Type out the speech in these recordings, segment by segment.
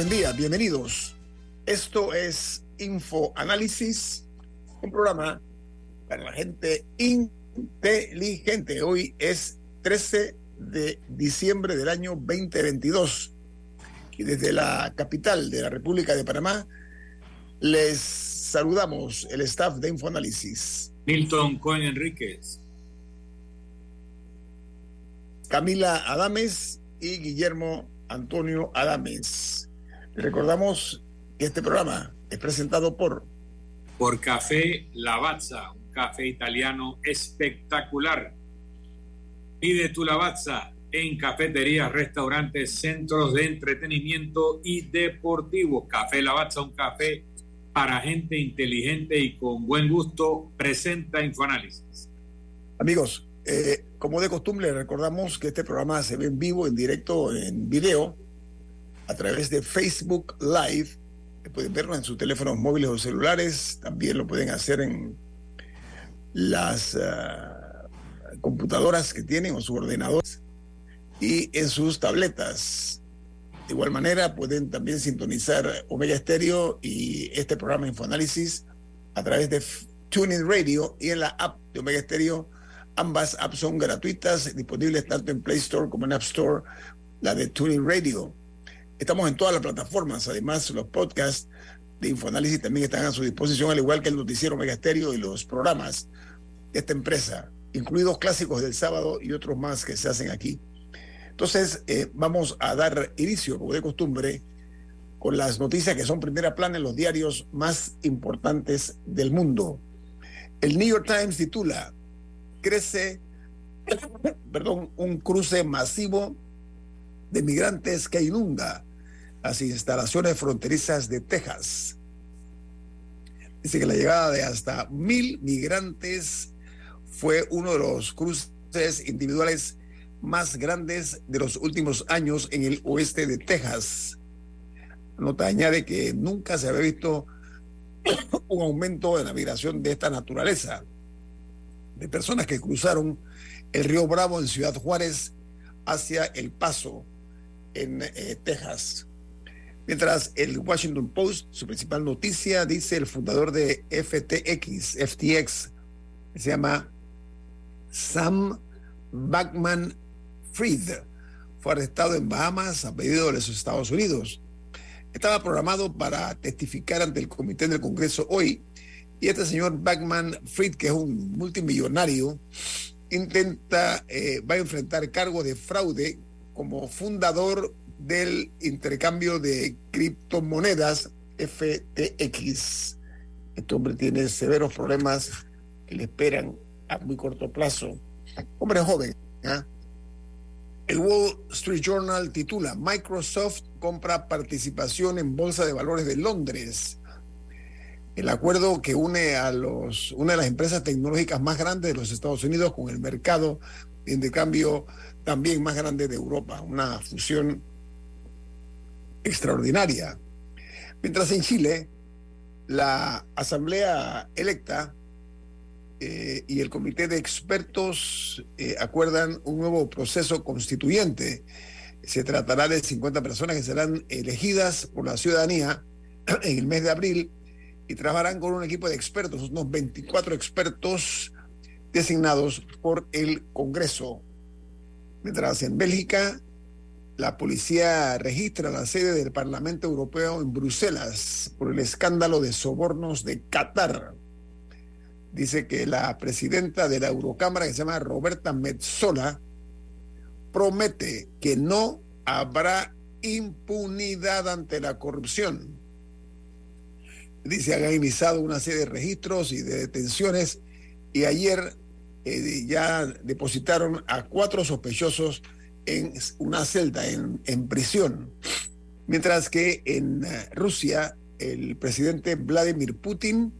Buen día, bienvenidos. Esto es Info Análisis, un programa para la gente inteligente. Hoy es 13 de diciembre del año 2022 y desde la capital de la República de Panamá les saludamos el staff de Infoanálisis. Milton Cohen Enríquez. Camila Adames y Guillermo Antonio Adames. Recordamos que este programa es presentado por Por Café Lavazza, un café italiano espectacular. Pide tu Lavazza en cafeterías, restaurantes, centros de entretenimiento y deportivos. Café Lavazza, un café para gente inteligente y con buen gusto, presenta Infoanálisis. Amigos, eh, como de costumbre, recordamos que este programa se ve en vivo, en directo, en video, a través de Facebook Live. Pueden verlo en sus teléfonos móviles o celulares. También lo pueden hacer en las uh, computadoras que tienen o sus ordenadores y en sus tabletas. De igual manera, pueden también sintonizar Omega Stereo y este programa Infoanálisis a través de Tuning Radio y en la app de Omega Stereo Ambas apps son gratuitas, disponibles tanto en Play Store como en App Store, la de Tuning Radio. Estamos en todas las plataformas, además los podcasts de Infoanálisis también están a su disposición, al igual que el noticiero Megasterio y los programas de esta empresa, incluidos clásicos del sábado y otros más que se hacen aquí. Entonces, eh, vamos a dar inicio, como de costumbre, con las noticias que son primera plana en los diarios más importantes del mundo. El New York Times titula crece, perdón, un cruce masivo de migrantes que inunda las instalaciones fronterizas de Texas. Dice que la llegada de hasta mil migrantes fue uno de los cruces individuales más grandes de los últimos años en el oeste de Texas. Nota añade que nunca se había visto un aumento de la migración de esta naturaleza de personas que cruzaron el río Bravo en Ciudad Juárez hacia El Paso, en eh, Texas. Mientras el Washington Post, su principal noticia, dice el fundador de FTX, FTX, se llama Sam Backman Fried, fue arrestado en Bahamas a pedido de los Estados Unidos. Estaba programado para testificar ante el comité del Congreso hoy y este señor Backman Fried, que es un multimillonario, intenta, eh, va a enfrentar cargo de fraude como fundador del intercambio de criptomonedas FTX. Este hombre tiene severos problemas que le esperan a muy corto plazo. Hombre joven. ¿eh? El Wall Street Journal titula Microsoft compra participación en Bolsa de Valores de Londres el acuerdo que une a los, una de las empresas tecnológicas más grandes de los Estados Unidos con el mercado de intercambio también más grande de Europa, una fusión extraordinaria. Mientras en Chile, la Asamblea electa eh, y el Comité de Expertos eh, acuerdan un nuevo proceso constituyente. Se tratará de 50 personas que serán elegidas por la ciudadanía en el mes de abril y trabajarán con un equipo de expertos, unos 24 expertos designados por el Congreso. Mientras en Bélgica, la policía registra la sede del Parlamento Europeo en Bruselas por el escándalo de sobornos de Qatar. Dice que la presidenta de la Eurocámara, que se llama Roberta Metzola, promete que no habrá impunidad ante la corrupción. Dice, han iniciado una serie de registros y de detenciones y ayer eh, ya depositaron a cuatro sospechosos en una celda, en, en prisión. Mientras que en eh, Rusia, el presidente Vladimir Putin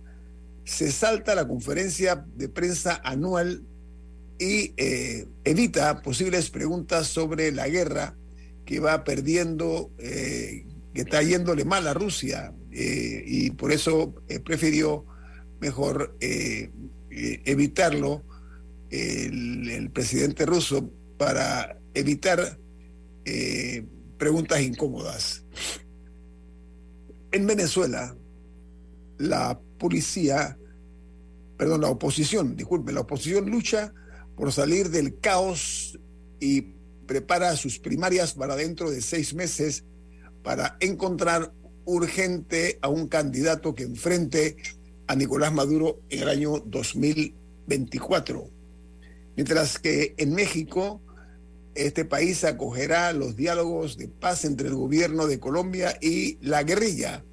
se salta la conferencia de prensa anual y eh, evita posibles preguntas sobre la guerra que va perdiendo, que está yéndole mal a Rusia y por eso prefirió mejor evitarlo el, presidente ruso para evitar eh, preguntas incómodas. En Venezuela, la policía, perdón, la oposición, disculpe, la oposición lucha por salir del caos y prepara sus primarias para dentro de seis meses para encontrar urgente a un candidato que enfrente a Nicolás Maduro en el año 2024. Mientras que en México, este país acogerá los diálogos de paz entre el gobierno de Colombia y la guerrilla.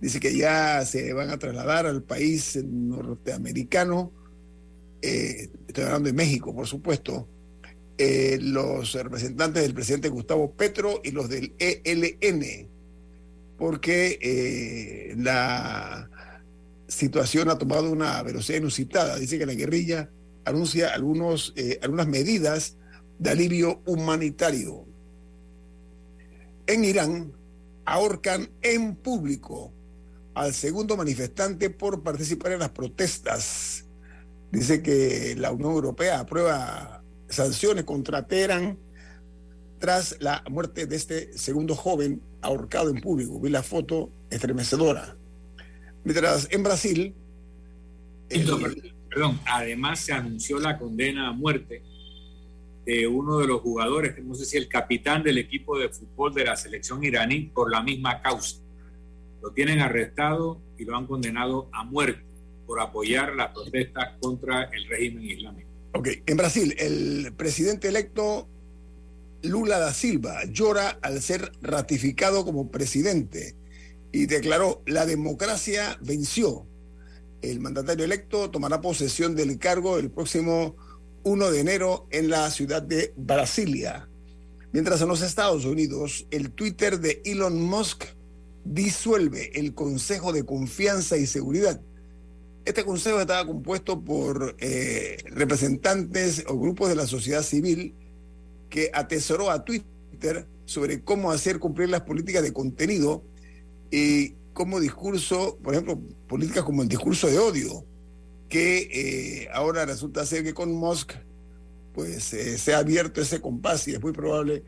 Dice que ya se van a trasladar al país norteamericano, eh, estoy hablando de México, por supuesto, eh, los representantes del presidente Gustavo Petro y los del ELN, porque eh, la situación ha tomado una velocidad inusitada. Dice que la guerrilla anuncia algunos, algunas medidas de alivio humanitario. En Irán ahorcan en público al segundo manifestante por participar en las protestas. Dice que la Unión Europea aprueba sanciones contra Teherán tras la muerte de este segundo joven ahorcado en público. Vi la foto estremecedora. Mientras en Brasil... Perdón, además se anunció la condena a muerte de uno de los jugadores, no sé si el capitán del equipo de fútbol de la selección iraní, por la misma causa. Lo tienen arrestado y lo han condenado a muerte por apoyar las protestas contra el régimen islámico. Ok, en Brasil, el presidente electo Lula da Silva llora al ser ratificado como presidente y declaró, la democracia venció el mandatario electo tomará posesión del cargo el próximo 1 de enero en la ciudad de Brasilia. Mientras en los Estados Unidos, el Twitter de Elon Musk disuelve el Consejo de Confianza y Seguridad. Este consejo estaba compuesto por eh, representantes o grupos de la sociedad civil que atesoró a Twitter sobre cómo hacer cumplir las políticas de contenido y como discurso, por ejemplo, políticas como el discurso de odio, que eh, ahora resulta ser que con Musk pues eh, se ha abierto ese compás y es muy probable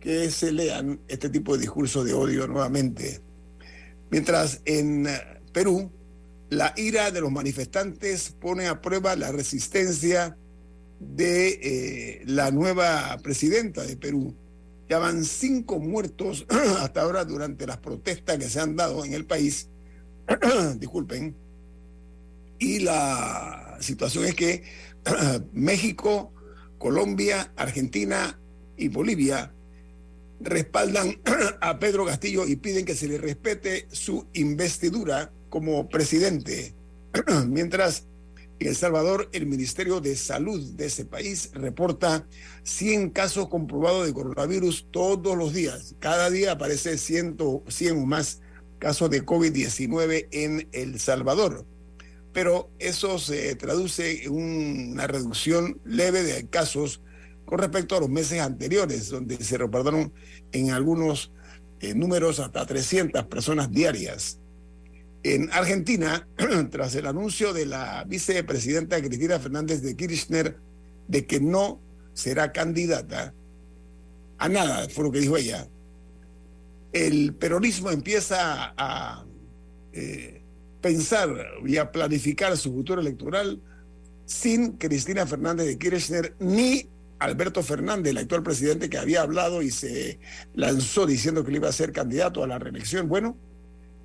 que se lean este tipo de discurso de odio nuevamente. Mientras en Perú, la ira de los manifestantes pone a prueba la resistencia de eh, la nueva presidenta de Perú, ya van cinco muertos hasta ahora durante las protestas que se han dado en el país. Disculpen. Y la situación es que México, Colombia, Argentina y Bolivia respaldan a Pedro Castillo y piden que se le respete su investidura como presidente. Mientras en El Salvador, el Ministerio de Salud de ese país reporta 100 casos comprobados de coronavirus todos los días. Cada día aparece 100, 100 o más casos de COVID-19 en El Salvador. Pero eso se traduce en una reducción leve de casos con respecto a los meses anteriores, donde se reportaron en algunos eh, números hasta 300 personas diarias. En Argentina, tras el anuncio de la vicepresidenta Cristina Fernández de Kirchner de que no será candidata a nada, fue lo que dijo ella, el peronismo empieza a eh, pensar y a planificar su futuro electoral sin Cristina Fernández de Kirchner ni Alberto Fernández, el actual presidente que había hablado y se lanzó diciendo que le iba a ser candidato a la reelección. Bueno,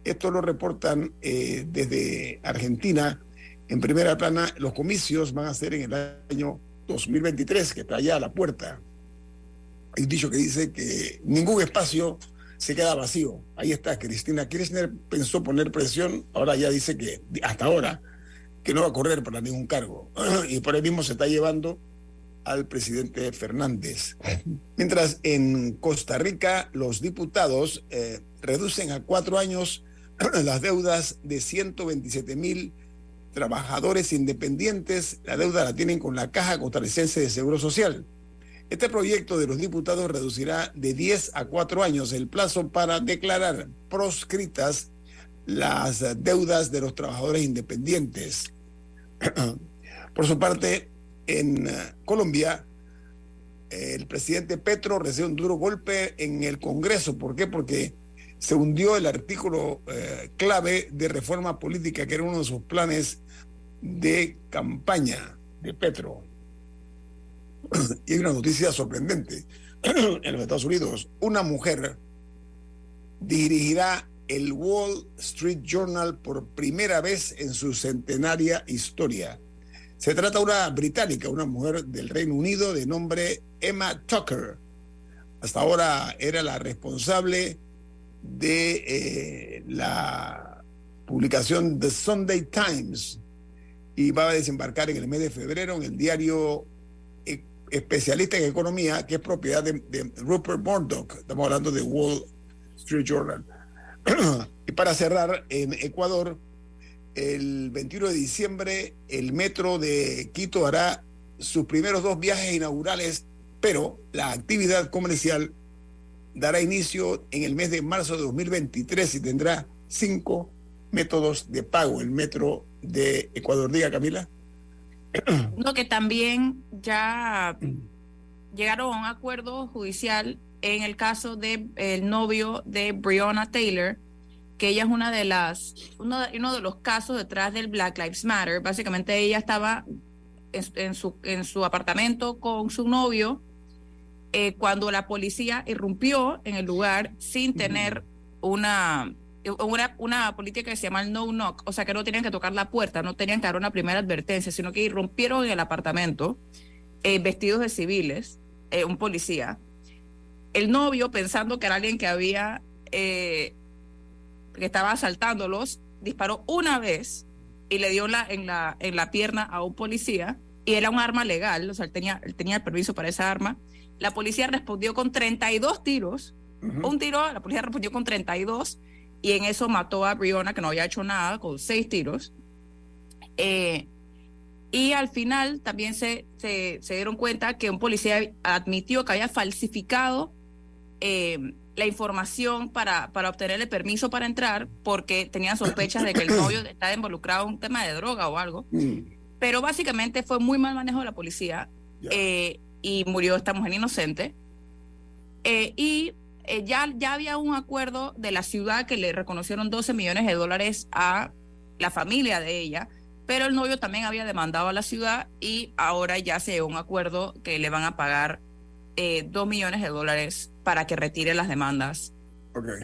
esto lo reportan eh, desde Argentina. En primera plana, los comicios van a ser en el año 2023, que está ya a la puerta. hay un dicho que dice que ningún espacio se queda vacío. Ahí está, Cristina Kirchner pensó poner presión, ahora ya dice que hasta ahora que no va a correr para ningún cargo. y por ahí mismo se está llevando al presidente Fernández. Mientras en Costa Rica los diputados eh, reducen a cuatro años las deudas de 127 mil trabajadores independientes. La deuda la tienen con la Caja Costarricense de Seguro Social. Este proyecto de los diputados reducirá de 10 a 4 años el plazo para declarar proscritas las deudas de los trabajadores independientes. Por su parte, en eh, Colombia, el presidente Petro recibió un duro golpe en el Congreso. ¿Por qué? Porque se hundió el artículo eh, clave de reforma política, que era uno de sus planes de campaña de Petro. y hay una noticia sorprendente. en los Estados Unidos, una mujer dirigirá el Wall Street Journal por primera vez en su centenaria historia. Se trata de una británica, una mujer del Reino Unido de nombre Emma Tucker. Hasta ahora era la responsable de eh, la publicación The Sunday Times y va a desembarcar en el mes de febrero en el diario especialista en economía, que es propiedad de, Rupert Murdoch. Estamos hablando de Wall Street Journal. y para cerrar, en Ecuador, el 21 de diciembre, el metro de Quito hará sus primeros dos viajes inaugurales, pero la actividad comercial dará inicio en el mes de marzo de 2023 y tendrá cinco métodos de pago el metro de Ecuador. Diga, Camila. No, que también ya llegaron a un acuerdo judicial en el caso de el novio de Breonna Taylor, que ella es una de las, uno de, uno de los casos detrás del Black Lives Matter. Básicamente ella estaba en, su, en su apartamento con su novio eh, cuando la policía irrumpió en el lugar sin tener una una, una política que se llama el no knock, o sea que no tenían que tocar la puerta, no tenían que dar una primera advertencia, sino que irrumpieron en el apartamento eh, vestidos de civiles, eh, un policía. El novio, pensando que era alguien que había, eh, que estaba asaltándolos, disparó una vez y le dio la, en, la, en la pierna a un policía, y era un arma legal, o sea, él tenía, él tenía el permiso para esa arma. La policía respondió con 32 tiros, un tiro, la policía respondió con 32 y en eso mató a Briona, que no había hecho nada, con seis tiros. Eh, y al final también se, se, dieron cuenta que un policía admitió que había falsificado eh, la información para, para obtener el permiso para entrar porque tenía sospechas de que el novio estaba involucrado en un tema de droga o algo. Mm. Pero básicamente fue muy mal manejo de la policía eh, y murió esta mujer inocente. y eh, ya, ya había un acuerdo de la ciudad que le reconocieron 12 millones de dólares a la familia de ella, pero el novio también había demandado a la ciudad y ahora ya se llegó un acuerdo que le van a pagar eh, 2 millones de dólares para que retire las demandas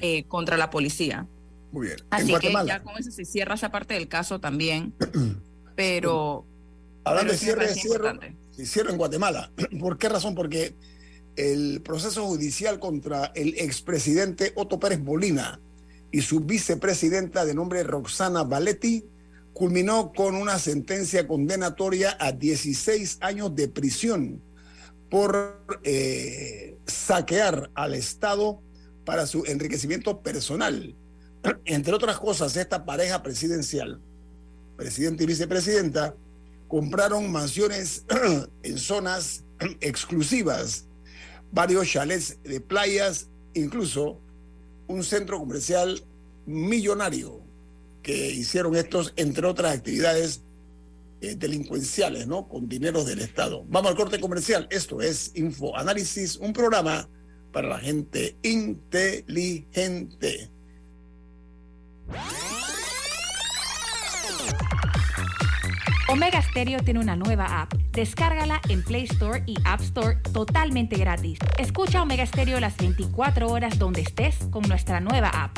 eh, contra la policía. Muy bien. Así que ya con eso se cierra esa parte del caso también. pero. Hablando de cierre, en Guatemala. ¿Por qué razón? Porque el proceso judicial contra el expresidente Otto Pérez Molina y su vicepresidenta de nombre Roxana Valetti culminó con una sentencia condenatoria a 16 años de prisión por eh, saquear al Estado para su enriquecimiento personal. Entre otras cosas, esta pareja presidencial, presidente y vicepresidenta, compraron mansiones en zonas exclusivas varios chalets de playas, incluso un centro comercial millonario que hicieron estos, entre otras actividades eh, delincuenciales, ¿no? Con dineros del Estado. Vamos al corte comercial. Esto es Info Análisis, un programa para la gente inteligente. Omega Stereo tiene una nueva app. Descárgala en Play Store y App Store totalmente gratis. Escucha Omega Stereo las 24 horas donde estés con nuestra nueva app.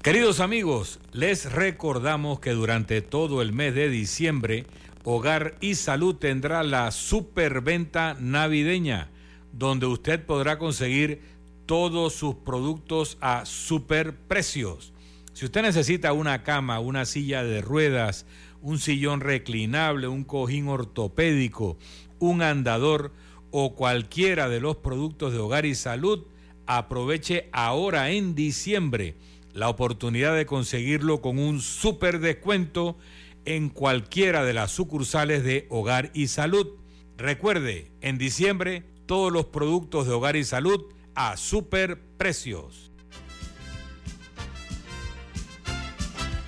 Queridos amigos, les recordamos que durante todo el mes de diciembre Hogar y Salud tendrá la superventa navideña, donde usted podrá conseguir todos sus productos a super precios. Si usted necesita una cama, una silla de ruedas, un sillón reclinable, un cojín ortopédico, un andador o cualquiera de los productos de hogar y salud, aproveche ahora en diciembre la oportunidad de conseguirlo con un super descuento en cualquiera de las sucursales de Hogar y Salud. Recuerde, en diciembre todos los productos de Hogar y Salud a super precios.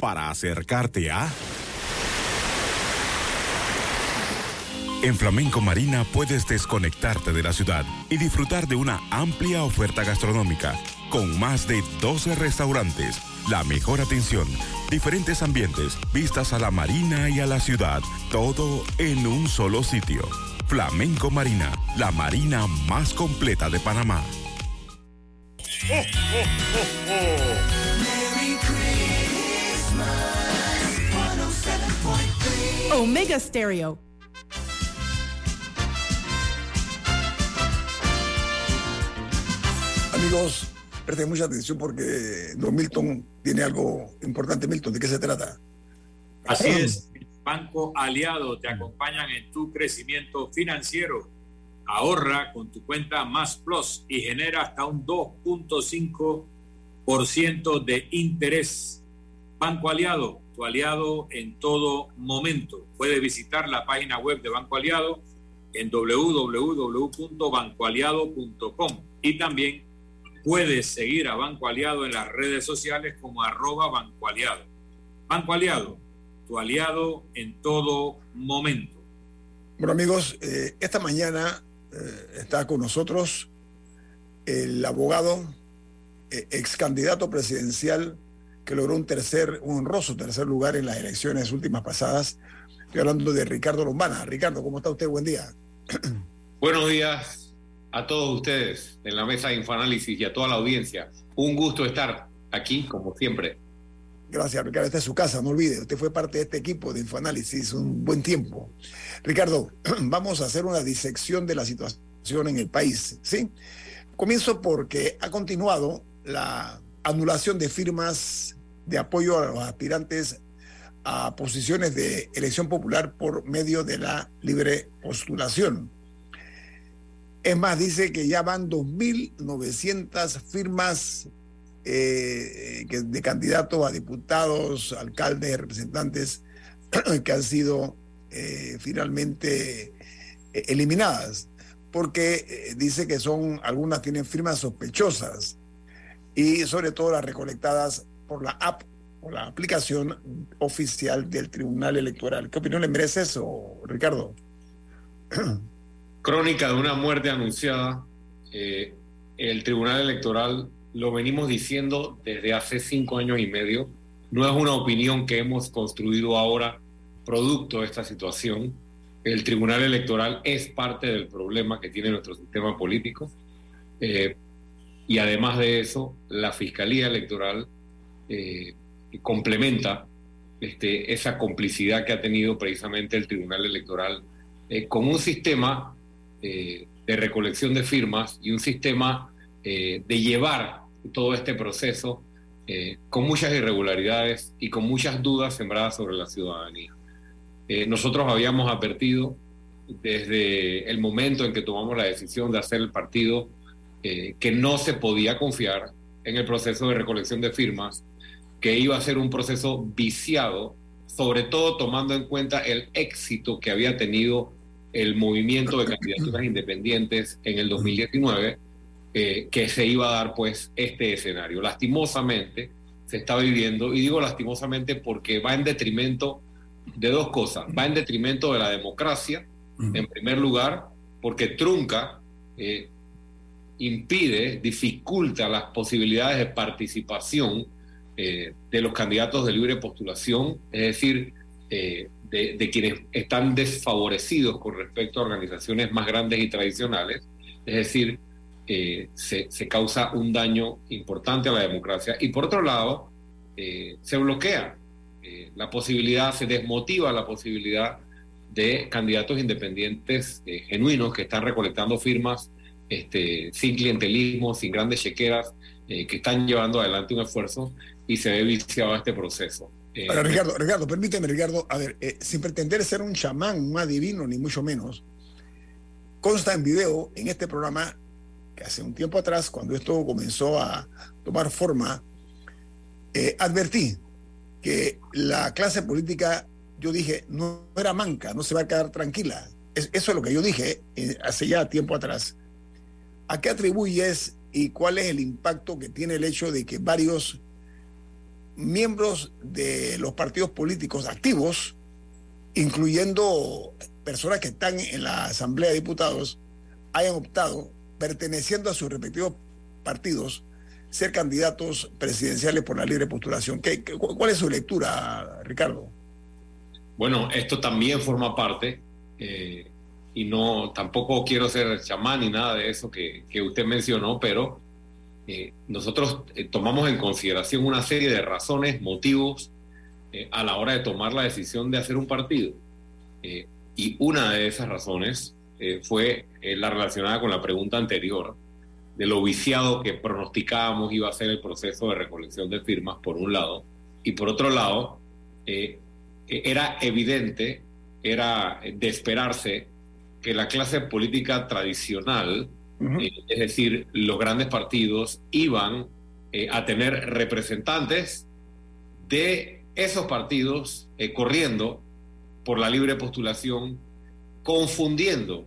Para acercarte a... En Flamenco Marina puedes desconectarte de la ciudad y disfrutar de una amplia oferta gastronómica, con más de 12 restaurantes, la mejor atención, diferentes ambientes, vistas a la marina y a la ciudad, todo en un solo sitio. Flamenco Marina, la marina más completa de Panamá. Omega Stereo Amigos, presten mucha atención porque Don Milton tiene algo importante. Milton, ¿de qué se trata? Así es, Banco Aliado te acompañan en tu crecimiento financiero. Ahorra con tu cuenta Más Plus y genera hasta un 2.5% de interés. Banco Aliado, tu aliado en todo momento. Puedes visitar la página web de Banco Aliado en www.bancoaliado.com y también Puedes seguir a Banco Aliado en las redes sociales como arroba Banco Aliado. Banco Aliado, tu aliado en todo momento. Bueno amigos, eh, esta mañana eh, está con nosotros el abogado, eh, ex candidato presidencial que logró un tercer, un honroso tercer lugar en las elecciones últimas pasadas. Estoy hablando de Ricardo Lombana. Ricardo, ¿cómo está usted? Buen día. Buenos días, a todos ustedes en la mesa de Infoanálisis y a toda la audiencia. Un gusto estar aquí, como siempre. Gracias, Ricardo. Esta es su casa, no olvide. Usted fue parte de este equipo de Infoanálisis un buen tiempo. Ricardo, vamos a hacer una disección de la situación en el país, ¿sí? Comienzo porque ha continuado la anulación de firmas de apoyo a los aspirantes a posiciones de elección popular por medio de la libre postulación. Es más, dice que ya van 2.900 firmas eh, de candidatos a diputados, alcaldes, representantes que han sido eh, finalmente eh, eliminadas, porque dice que son, algunas tienen firmas sospechosas y sobre todo las recolectadas por la app, por la aplicación oficial del Tribunal Electoral. ¿Qué opinión le merece eso, Ricardo? Crónica de una muerte anunciada. Eh, el Tribunal Electoral, lo venimos diciendo desde hace cinco años y medio, no es una opinión que hemos construido ahora producto de esta situación. El Tribunal Electoral es parte del problema que tiene nuestro sistema político. Eh, y además de eso, la Fiscalía Electoral eh, complementa este, esa complicidad que ha tenido precisamente el Tribunal Electoral con un sistema eh, de recolección de firmas y un sistema eh, de llevar todo este proceso eh, con muchas irregularidades y con muchas dudas sembradas sobre la ciudadanía. nosotros habíamos advertido desde el momento en que tomamos la decisión de hacer el partido que no se podía confiar en el proceso de recolección de firmas, que iba a ser un proceso viciado, sobre todo tomando en cuenta el éxito que había tenido el movimiento de candidaturas independientes en el 2019, eh, que se iba a dar pues este escenario. Lastimosamente se está viviendo, y digo lastimosamente porque va en detrimento de dos cosas, va en detrimento de la democracia En primer lugar, porque trunca, eh, impide, dificulta las posibilidades de participación eh, de los candidatos de libre postulación, es decir, eh, de, quienes están desfavorecidos con respecto a organizaciones más grandes y tradicionales, es decir, se, se, causa un daño importante a la democracia. Y por otro lado, se bloquea la posibilidad, se desmotiva la posibilidad de candidatos independientes eh, genuinos que están recolectando firmas este, sin clientelismo, sin grandes chequeras, eh, que están llevando adelante un esfuerzo y se ve viciado este proceso. Eh, Ricardo, Ricardo, permíteme, Ricardo, a ver, sin pretender ser un chamán, un adivino, ni mucho menos, consta en video en este programa que hace un tiempo atrás, cuando esto comenzó a tomar forma, advertí que la clase política yo dije, no era manca, no se va a quedar tranquila. eso es lo que yo dije eh, hace ya tiempo atrás. ¿A qué atribuyes y cuál es el impacto que tiene el hecho de que varios miembros de los partidos políticos activos, incluyendo personas que están en la Asamblea de Diputados, hayan optado, perteneciendo a sus respectivos partidos, ser candidatos presidenciales por la libre postulación. ¿Qué, cuál es su lectura, Ricardo? Bueno, esto también forma parte, eh, y no, tampoco quiero ser chamán ni nada de eso que, usted mencionó, pero eh, nosotros eh, tomamos en consideración una serie de razones, motivos, a la hora de tomar la decisión de hacer un partido. y una de esas razones fue la relacionada con la pregunta anterior, de lo viciado que pronosticábamos iba a ser el proceso de recolección de firmas, por un lado, y por otro lado, era evidente, era de esperarse que la clase política tradicional, eh, es decir, los grandes partidos, iban eh, a tener representantes de esos partidos eh, corriendo por la libre postulación, confundiendo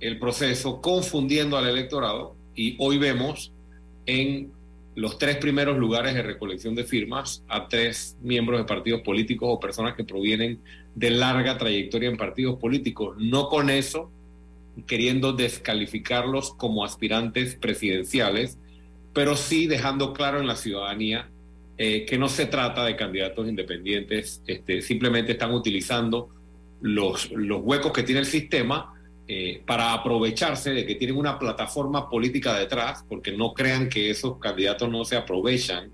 el proceso, confundiendo al electorado, y hoy vemos en los tres primeros lugares de recolección de firmas a tres miembros de partidos políticos o personas que provienen de larga trayectoria en partidos políticos. No con eso queriendo descalificarlos como aspirantes presidenciales, pero sí dejando claro en la ciudadanía eh, que no se trata de candidatos independientes, este, simplemente están utilizando los, los huecos que tiene el sistema eh, para aprovecharse de que tienen una plataforma política detrás, porque no crean que esos candidatos no se aprovechan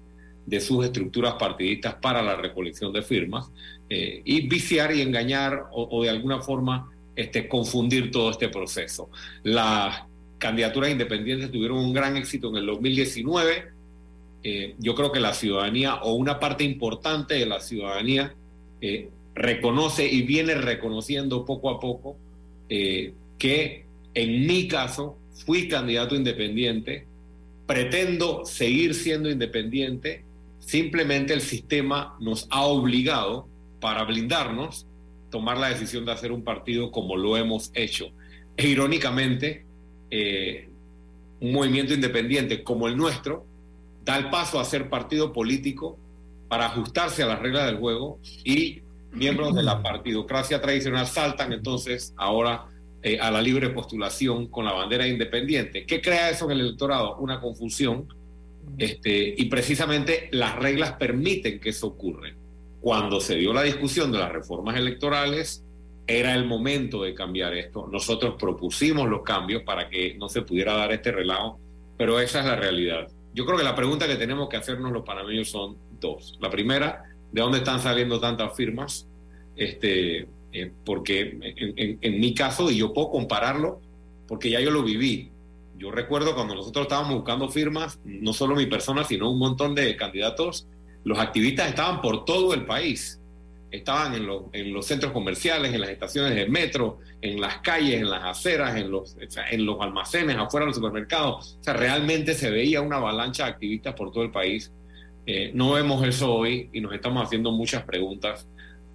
de sus estructuras partidistas para la recolección de firmas, eh, y viciar y engañar o, de alguna forma este, confundir todo este proceso. Las candidaturas independientes tuvieron un gran éxito en el 2019. Eh, yo creo que la ciudadanía o una parte importante de la ciudadanía reconoce y viene reconociendo poco a poco eh, que en mi caso fui candidato independiente, pretendo seguir siendo independiente, simplemente el sistema nos ha obligado para blindarnos tomar la decisión de hacer un partido como lo hemos hecho. E irónicamente, eh, un movimiento independiente como el nuestro da el paso a ser partido político para ajustarse a las reglas del juego y miembros de la partidocracia tradicional saltan entonces ahora eh, a la libre postulación con la bandera independiente. ¿Qué crea eso en el electorado? Una confusión. Este, y precisamente las reglas permiten que eso ocurra. Cuando se dio la discusión de las reformas electorales, era el momento de cambiar esto. Nosotros propusimos los cambios para que no se pudiera dar este relajo, pero esa es la realidad. Yo creo que la pregunta que tenemos que hacernos los panameños son dos. La primera, ¿de dónde están saliendo tantas firmas? Este, eh, porque en, mi caso, y yo puedo compararlo, porque ya yo lo viví. Yo recuerdo cuando nosotros estábamos buscando firmas, no solo mi persona, sino un montón de candidatos, los activistas estaban por todo el país. Estaban en, los centros comerciales, en las estaciones de metro, en las calles, en las aceras, en los, en los almacenes, afuera de los supermercados. O sea, realmente se veía una avalancha de activistas por todo el país. Eh, no vemos eso hoy y nos estamos haciendo muchas preguntas.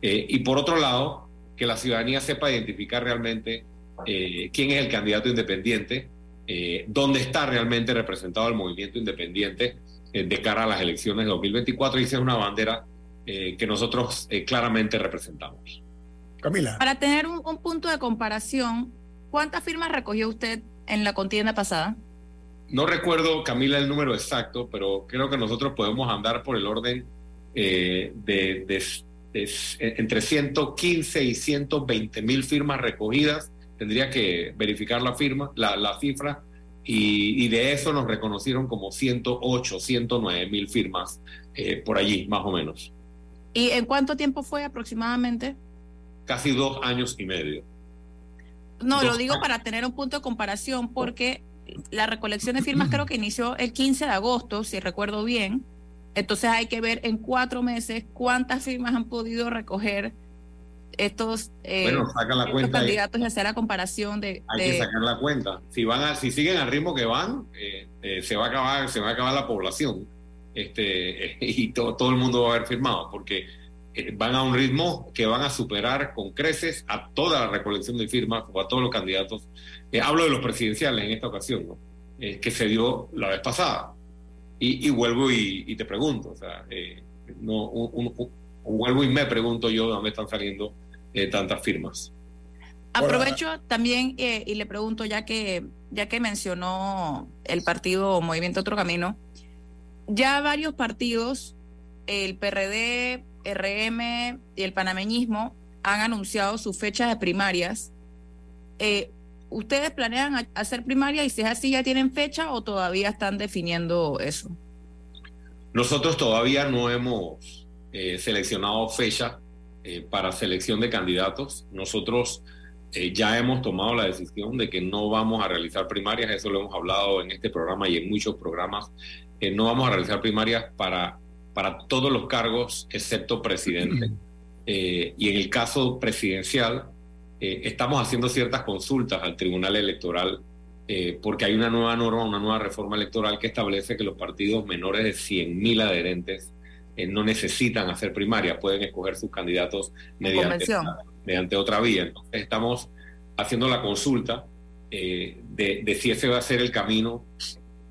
Eh, y por otro lado, que la ciudadanía sepa identificar realmente eh, quién es el candidato independiente, eh, dónde está realmente representado el movimiento independiente eh, de cara a las elecciones de 2024 y esa es una bandera que nosotros claramente representamos. Camila. Para tener un, punto de comparación, ¿cuántas firmas recogió usted en la contienda pasada? No recuerdo, Camila, el número exacto, pero creo que nosotros podemos andar por el orden eh, de, entre 115 y 120 mil firmas recogidas. Tendría que verificar la firma, la, cifra, y, de eso nos reconocieron como 108, 109 mil firmas eh, por allí, más o menos. ¿Y en cuánto tiempo fue aproximadamente? Casi dos años y medio. No, lo digo para tener un punto de comparación, porque la recolección de firmas creo que inició el 15 de agosto, si recuerdo bien. Entonces hay que ver en cuatro meses cuántas firmas han podido recoger estos, eh, la cuenta candidatos y hacer la comparación de... Hay que sacar la cuenta. Si van a, si siguen al ritmo que van, eh, eh, se va a acabar, se va a acabar la población. Este, y todo el mundo va a haber firmado, porque van a un ritmo que van a superar con creces a toda la recolección de firmas o a todos los candidatos. hablo de los presidenciales en esta ocasión, ¿no? que se dio la vez pasada. Y, vuelvo y, te pregunto, o sea, eh, no, vuelvo y me pregunto yo de dónde están saliendo eh, tantas firmas. Aprovecho también eh, y le pregunto, ya que, ya que mencionó el partido Movimiento Otro Camino, ya varios partidos, el PRD, RM y el panameñismo, han anunciado sus fechas de primarias. ¿Ustedes planean hacer primaria y si es así ya tienen fecha o todavía están definiendo eso? Nosotros todavía no hemos eh, seleccionado fecha eh, para selección de candidatos. Nosotros eh, ya hemos tomado la decisión de que no vamos a realizar primarias, eso lo hemos hablado en este programa y en muchos programas, no vamos a realizar primarias para, para todos los cargos excepto presidente. y en el caso presidencial, eh, estamos haciendo ciertas consultas al Tribunal Electoral eh, porque hay una nueva norma, una nueva reforma electoral que establece que los partidos menores de 100.000 adherentes eh, no necesitan hacer primaria, pueden escoger sus candidatos mediante, mediante otra vía. Entonces estamos haciendo la consulta de, si ese va a ser el camino,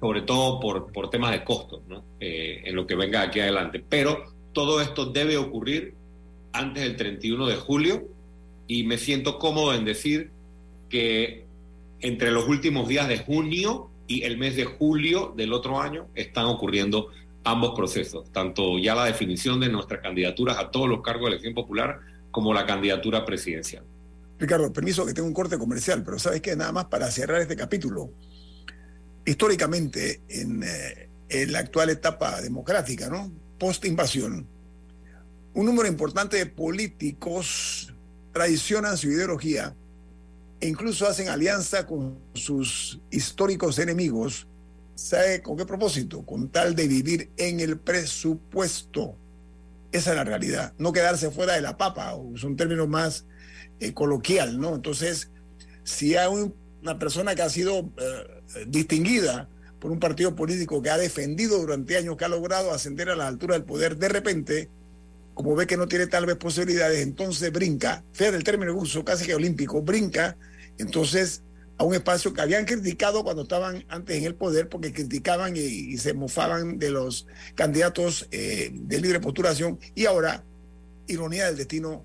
sobre todo por, por temas de costos, ¿no? en lo que venga aquí adelante. Pero todo esto debe ocurrir antes del 31 de julio y me siento cómodo en decir que entre los últimos días de junio y el mes de julio del otro año están ocurriendo ambos procesos, tanto ya la definición de nuestras candidaturas a todos los cargos de elección popular como la candidatura presidencial. Ricardo, permiso que tengo un corte comercial, pero sabes que nada más para cerrar este capítulo. Históricamente, en, eh, en la actual etapa democrática, ¿no? Post invasión, un número importante de políticos traicionan su ideología e incluso hacen alianza con sus históricos enemigos. ¿Sabe con qué propósito? Con tal de vivir en el presupuesto. Esa es la realidad. No quedarse fuera de la papa, es un término más eh, coloquial, ¿no? Entonces, si hay una persona que ha sido eh, distinguida por un partido político que ha defendido durante años, que ha logrado ascender a la altura del poder, de repente como ve que no tiene tal vez posibilidades, entonces brinca, fíjate el término uso casi que olímpico, brinca entonces a un espacio que habían criticado cuando estaban antes en el poder, porque criticaban y, se mofaban de los candidatos eh, de libre postulación, y ahora, ironía del destino,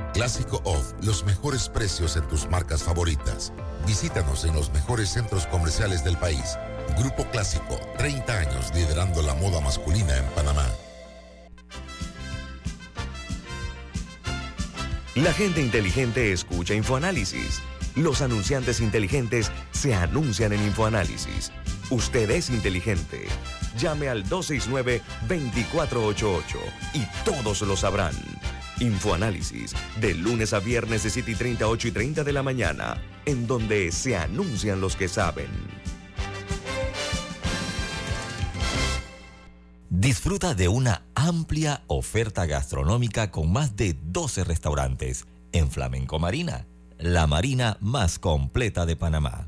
Clásico Off, los mejores precios en tus marcas favoritas. Visítanos en los mejores centros comerciales del país. Grupo Clásico, 30 años liderando la moda masculina en Panamá. La gente inteligente escucha InfoAnálisis. Los anunciantes inteligentes se anuncian en InfoAnálisis. Usted es inteligente. Llame al 269-2488 y todos lo sabrán. Infoanálisis, de lunes a viernes de 7 y 30, 8 y 30 de la mañana, en donde se anuncian los que saben. Disfruta de una amplia oferta gastronómica con más de 12 restaurantes en Flamenco Marina, la marina más completa de Panamá.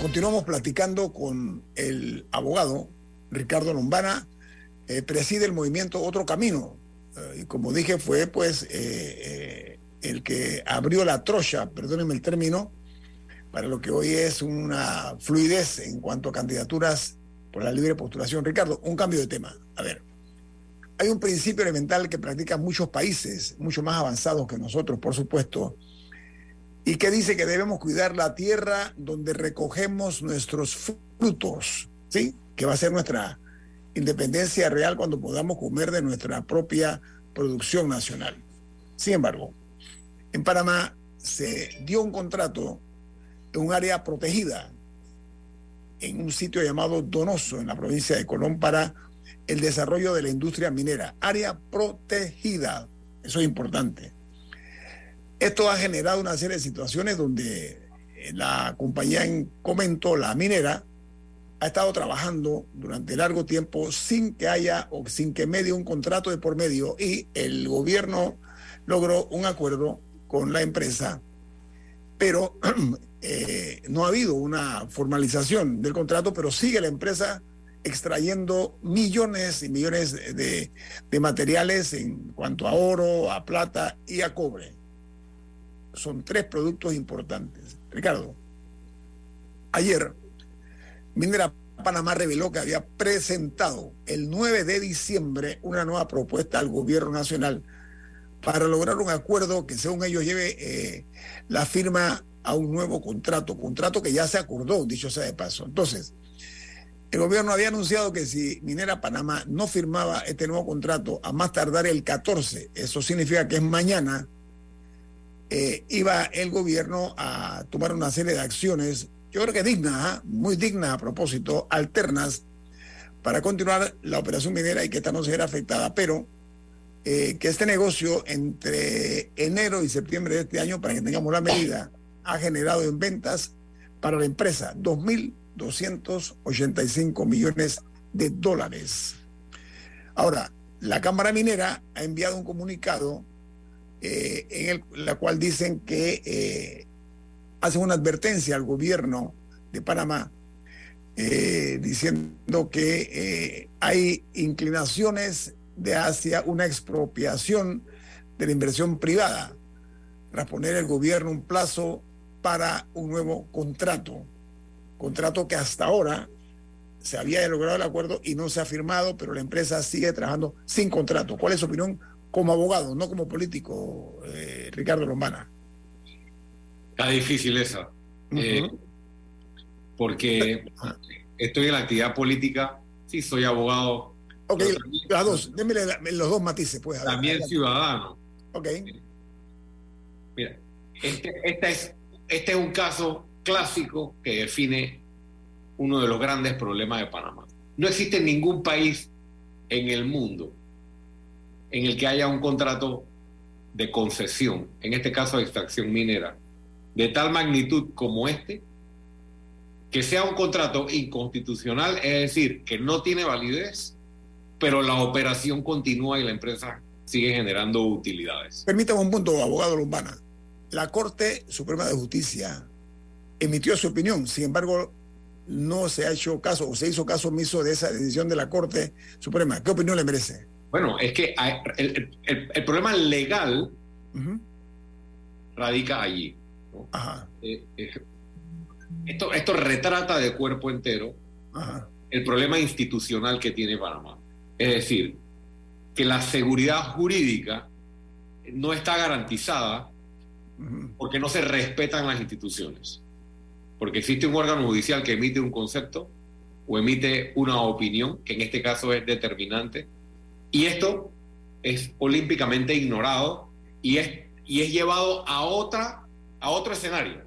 Continuamos platicando con el abogado Ricardo Lombana, eh, preside el movimiento Otro Camino. Eh, y como dije, fue pues eh, el que abrió la trocha, perdónenme el término, para lo que hoy es una fluidez en cuanto a candidaturas por la libre postulación. Ricardo, un cambio de tema. A ver, hay un principio elemental que practican muchos países, mucho más avanzados que nosotros, por supuesto, y que dice que debemos cuidar la tierra donde recogemos nuestros frutos, ¿sí? Que va a ser nuestra independencia real cuando podamos comer de nuestra propia producción nacional. Sin embargo, en Panamá se dio un contrato en un área protegida, en un sitio llamado Donoso, en la provincia de Colón, para el desarrollo de la industria minera. Área protegida, eso es importante. Esto ha generado una serie de situaciones donde la compañía en comento, la minera, ha estado trabajando durante largo tiempo sin que haya o sin que medie un contrato de por medio y el gobierno logró un acuerdo con la empresa, pero eh, no ha habido una formalización del contrato, pero sigue la empresa extrayendo millones y millones de, de materiales en cuanto a oro, a plata y a cobre son tres productos importantes. Ricardo, ayer Minera Panamá reveló que había presentado el 9 de diciembre una nueva propuesta al gobierno nacional para lograr un acuerdo que según ellos lleve eh, la firma a un nuevo contrato, contrato que ya se acordó, dicho sea de paso. Entonces, el gobierno había anunciado que si Minera Panamá no firmaba este nuevo contrato a más tardar el 14, eso significa que es mañana, eh, iba el gobierno a tomar una serie de acciones, yo creo que dignas, ¿ah? muy dignas a propósito, alternas, para continuar la operación minera y que esta no se afectada, pero eh, que este negocio entre enero y septiembre de este año, para que tengamos la medida, ha generado en ventas para la empresa 2.285 millones de dólares. Ahora, la Cámara Minera ha enviado un comunicado eh, en la cual dicen que eh, hacen una advertencia al gobierno de Panamá eh, diciendo que hay inclinaciones de hacia una expropiación de la inversión privada, tras poner el gobierno un plazo para un nuevo contrato, contrato que hasta ahora se había logrado el acuerdo y no se ha firmado, pero la empresa sigue trabajando sin contrato. ¿Cuál es su opinión como abogado, no como político, eh, Ricardo Lombana? Está difícil esa. Eh, porque estoy en la actividad política, sí soy abogado. Ok, las dos, déme los dos matices, pues. También ciudadano. Ok. Mira, este, es, este es un caso clásico que define uno de los grandes problemas de Panamá. No existe ningún país en el mundo en el que haya un contrato de concesión, en este caso de extracción minera, de tal magnitud como este, que sea un contrato inconstitucional, es decir, que no tiene validez, pero la operación continúa y la empresa sigue generando utilidades. Permítame un punto, abogado Lombana. La Corte Suprema de Justicia emitió su opinión, sin embargo, no se ha hecho caso o se hizo caso omiso de esa decisión de la Corte Suprema. ¿Qué opinión le merece? Bueno, es que el, problema legal radica allí. Eh, eh, esto, esto retrata de cuerpo entero el problema institucional que tiene Panamá. Es decir, que la seguridad jurídica no está garantizada porque no se respetan las instituciones. Porque existe un órgano judicial que emite un concepto o emite una opinión, que en este caso es determinante, y esto es olímpicamente ignorado y es, y es llevado a, otra, a otro escenario,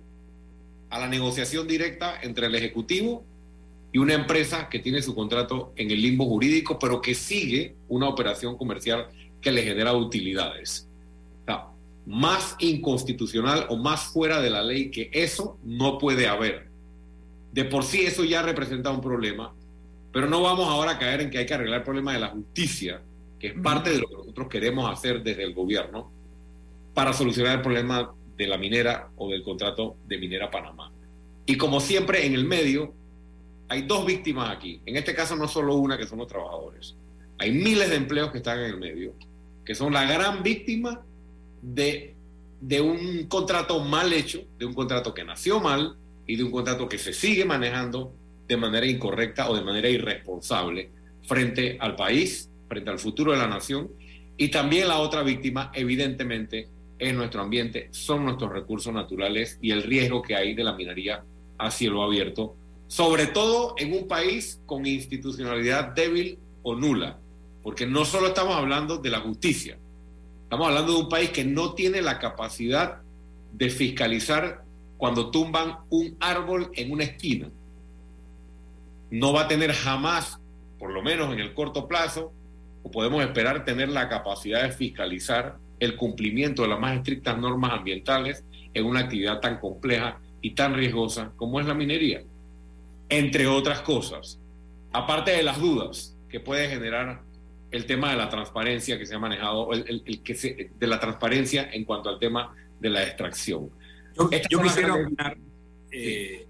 a la negociación directa entre el Ejecutivo y una empresa que tiene su contrato en el limbo jurídico, pero que sigue una operación comercial que le genera utilidades. más inconstitucional o más fuera de la ley que eso no puede haber. De por sí eso ya representa un problema, pero no vamos ahora a caer en que hay que arreglar el problema de la justicia, que es parte de lo que nosotros queremos hacer desde el gobierno para solucionar el problema de la minera o del contrato de minera Panamá. Y como siempre en el medio, hay dos víctimas aquí. En este caso no solo una, que son los trabajadores. Hay miles de empleos que están en el medio, que son la gran víctima de, de un contrato mal hecho, de un contrato que nació mal y de un contrato que se sigue manejando de manera incorrecta o de manera irresponsable frente al país, frente al futuro de la nación. Y también la otra víctima, evidentemente, es nuestro ambiente, son nuestros recursos naturales y el riesgo que hay de la minería a cielo abierto sobre todo en un país con institucionalidad débil o nula, porque no solo estamos hablando de la justicia, estamos hablando de un país que no tiene la capacidad de fiscalizar cuando tumban un árbol en una esquina. No va a tener jamás, por lo menos en el corto plazo, o podemos esperar tener la capacidad de fiscalizar el cumplimiento de las más estrictas normas ambientales en una actividad tan compleja y tan riesgosa como es la minería entre otras cosas. Aparte de las dudas que puede generar el tema de la transparencia que se ha manejado, el, que de la transparencia en cuanto al tema de la extracción. Yo, quisiera opinar, eh,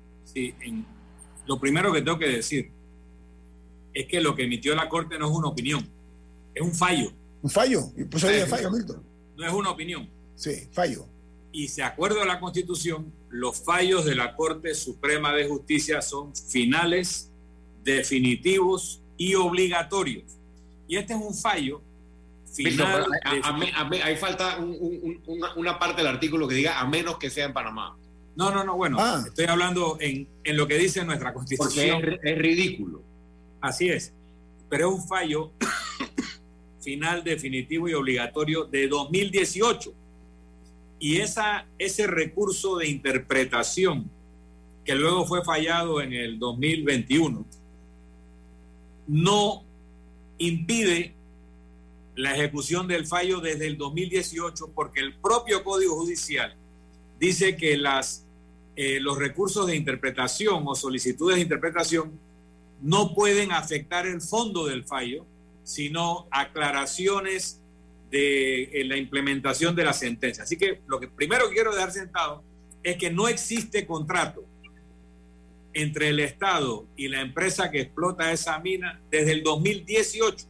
lo primero que tengo que decir es que lo que emitió la Corte no es una opinión, es un fallo. Un fallo, y pues ahí fallo, Milton. No es una opinión. Sí, fallo y de acuerdo a la Constitución, los fallos de la Corte Suprema de Justicia son finales, definitivos y obligatorios. Y este es un fallo final. Ahí falta una, parte del artículo que diga a menos que sea en Panamá. No, no, no, bueno, ah. estoy hablando en, en, lo que dice nuestra Constitución. Porque es, es ridículo. Así es, pero es un fallo final, definitivo y obligatorio de 2018 y esa, ese recurso de interpretación que luego fue fallado en el 2021 no impide la ejecución del fallo desde el 2018 porque el propio Código Judicial dice que las, eh, los recursos de interpretación o solicitudes de interpretación no pueden afectar el fondo del fallo, sino aclaraciones de la implementación de la sentencia. Así que lo que primero quiero dejar sentado es que no existe contrato entre el Estado y la empresa que explota esa mina desde el 2018.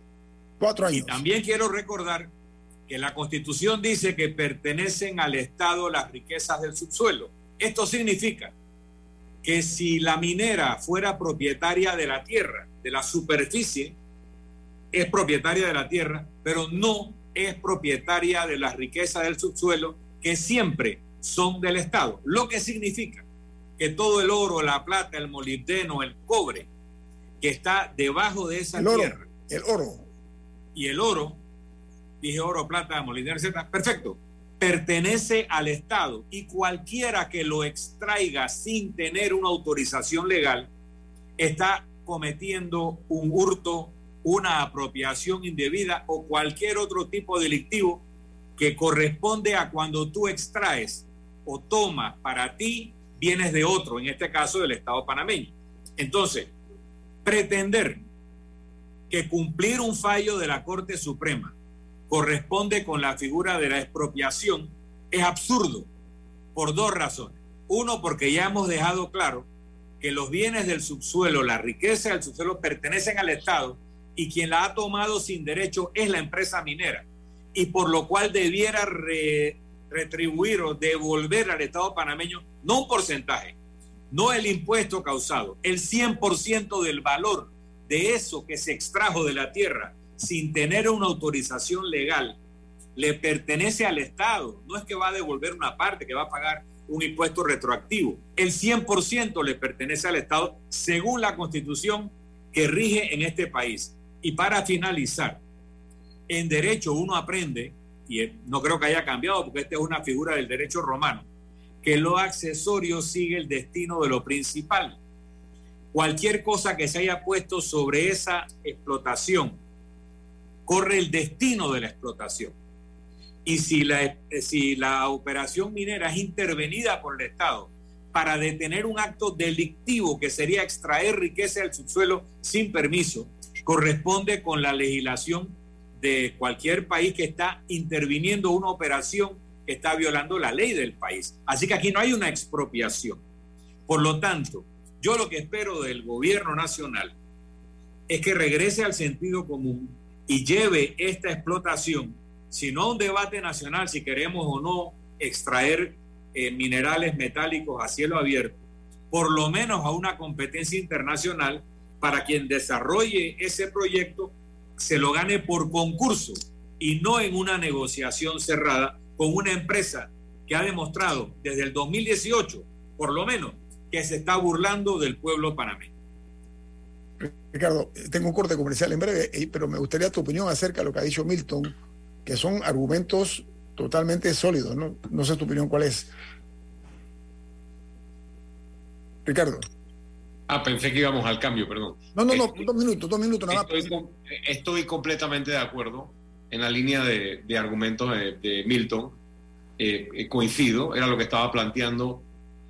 Cuatro años. Y también quiero recordar que la Constitución dice que pertenecen al Estado las riquezas del subsuelo. Esto significa que si la minera fuera propietaria de la tierra, de la superficie, es propietaria de la tierra, pero no es propietaria de las riquezas del subsuelo que siempre son del Estado, lo que significa que todo el oro, la plata, el molibdeno, el cobre que está debajo de esa tierra, el oro. y el oro, dije oro, plata, molibdeno, etcétera, perfecto, pertenece al Estado y cualquiera que lo extraiga sin tener una autorización legal está cometiendo un hurto una apropiación indebida o cualquier otro tipo delictivo que corresponde a cuando tú extraes o tomas para ti bienes de otro, en este caso del Estado panameño. Entonces, pretender que cumplir un fallo de la Corte Suprema corresponde con la figura de la expropiación es absurdo por dos razones. Uno, porque ya hemos dejado claro que los bienes del subsuelo, la riqueza del subsuelo pertenecen al Estado y quien la ha tomado sin derecho es la empresa minera y por lo cual debiera retribuir o devolver al Estado panameño no un porcentaje, no el impuesto causado, el 100% del valor de eso que se extrajo de la tierra sin tener una autorización legal, le pertenece al Estado. No es que va a devolver una parte, que va a pagar un impuesto retroactivo. El 100% le pertenece al Estado según la constitución que rige en este país. Y para finalizar, en derecho uno aprende, y no creo que haya cambiado porque esta es una figura del derecho romano, que lo accesorio sigue el destino de lo principal. Cualquier cosa que se haya puesto sobre esa explotación corre el destino de la explotación. Y si la, si la operación minera es intervenida por el Estado para detener un acto delictivo que sería extraer riqueza del subsuelo sin permiso, corresponde con la legislación de cualquier país que está interviniendo una operación que está violando la ley del país. Así que aquí no hay una expropiación. Por lo tanto, yo lo que espero del gobierno nacional es que regrese al sentido común y lleve esta explotación, si no a un debate nacional, si queremos o no extraer eh, minerales metálicos a cielo abierto, por lo menos a una competencia internacional para quien desarrolle ese proyecto se lo gane por concurso y no en una negociación cerrada con una empresa que ha demostrado desde el 2018, por lo menos, que se está burlando del pueblo panameño. Ricardo, tengo un corte comercial en breve, eh, pero me gustaría tu opinión acerca de lo que ha dicho Milton, que son argumentos totalmente sólidos, ¿no? No sé tu opinión cuál es. Ricardo. Ah, pensé que íbamos al cambio, perdón. No, no, no, dos minutos, dos minutos nada más. Estoy, completamente de acuerdo en la línea de, argumentos de, Milton. Eh, eh, coincido, era lo que estaba planteando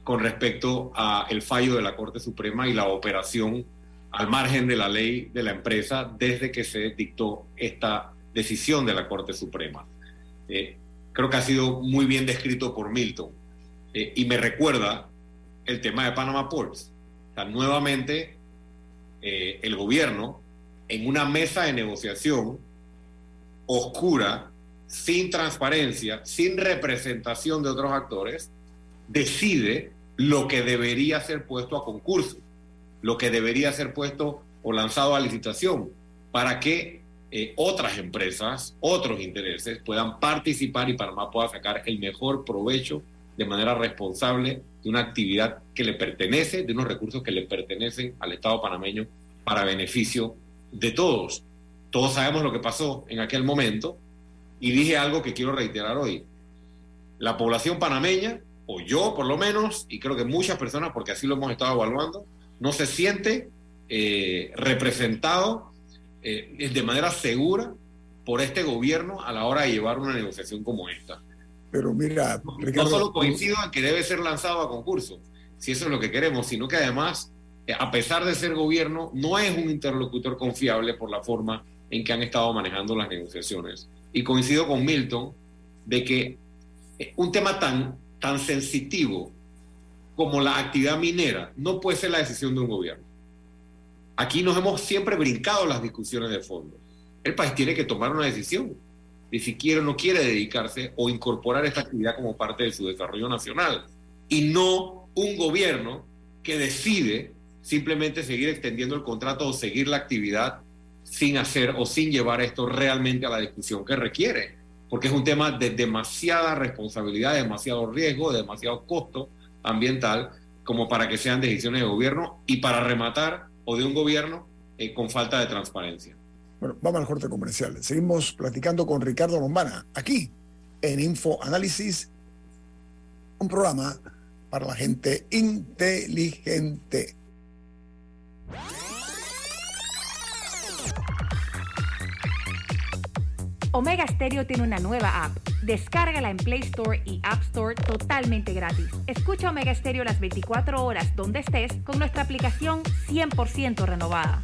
con respecto al fallo de la Corte Suprema y la operación al margen de la ley de la empresa desde que se dictó esta decisión de la Corte Suprema. Eh, creo que ha sido muy bien descrito por Milton eh, y me recuerda el tema de Panama Ports. Nuevamente, eh, el gobierno, en una mesa de negociación oscura, sin transparencia, sin representación de otros actores, decide lo que debería ser puesto a concurso lo que debería ser puesto o lanzado a licitación para que eh, otras empresas, otros intereses puedan participar y Panamá pueda sacar el mejor provecho de manera responsable de una actividad que le pertenece, de unos recursos que le pertenecen al Estado panameño para beneficio de todos. Todos sabemos lo que pasó en aquel momento y dije algo que quiero reiterar hoy. La población panameña, o yo por lo menos, y creo que muchas personas, porque así lo hemos estado evaluando, no se siente eh, representado eh, de manera segura por este gobierno a la hora de llevar una negociación como esta. Pero mira, no solo coincido en que debe ser lanzado a concurso, si eso es lo que queremos, sino que además, eh, a pesar de ser gobierno, no es un interlocutor confiable por la forma en que han estado manejando las negociaciones. Y coincido con Milton de que un tema tan, tan sensitivo como la actividad minera no puede ser la decisión de un gobierno. Aquí nos hemos siempre brincado las discusiones de fondo. El país tiene que tomar una decisión de si quiere o no quiere dedicarse o incorporar esta actividad como parte de su desarrollo nacional. Y no un gobierno que decide simplemente seguir extendiendo el contrato o seguir la actividad sin hacer o sin llevar esto realmente a la discusión que requiere. Porque es un tema de demasiada responsabilidad, demasiado riesgo, de demasiado costo ambiental como para que sean decisiones de gobierno y para rematar o de un gobierno eh, con falta de transparencia. Bueno, vamos al corte comercial. Seguimos platicando con Ricardo Lombana, aquí en Info Análisis, un programa para la gente inteligente. Omega Stereo tiene una nueva app. Descárgala en Play Store y App Store totalmente gratis. Escucha Omega Stereo las 24 horas donde estés con nuestra aplicación 100% renovada.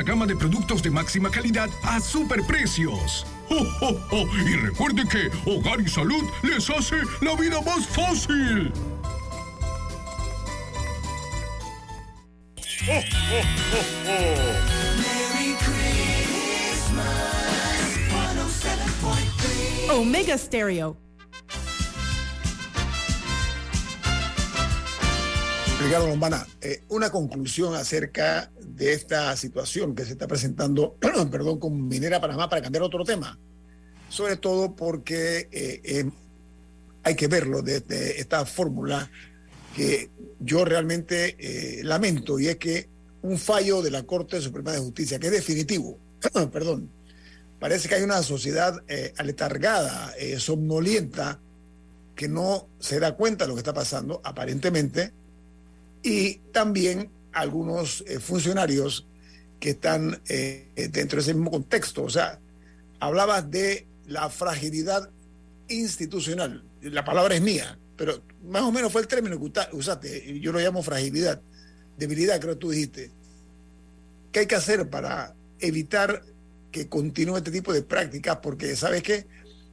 gama de productos de máxima calidad a superprecios. ¡Oh, oh, oh! Y recuerde que Hogar y Salud les hace la vida más fácil. Omega Stereo. Lombana, eh, una conclusión acerca de esta situación que se está presentando, perdón, con Minera Panamá para cambiar otro tema, sobre todo porque eh, eh, hay que verlo desde esta fórmula que yo realmente lamento y es que un fallo de la Corte Suprema de Justicia, que es definitivo, perdón, parece que hay una sociedad aletargada, somnolienta, que no se da cuenta de lo que está pasando, aparentemente, y también algunos eh, funcionarios que están eh, dentro de ese mismo contexto. O sea, hablabas de la fragilidad institucional. La palabra es mía, pero más o menos fue el término que usaste. Yo lo llamo fragilidad, debilidad, creo que tú dijiste. ¿Qué hay que hacer para evitar que continúe este tipo de prácticas? Porque, ¿sabes qué?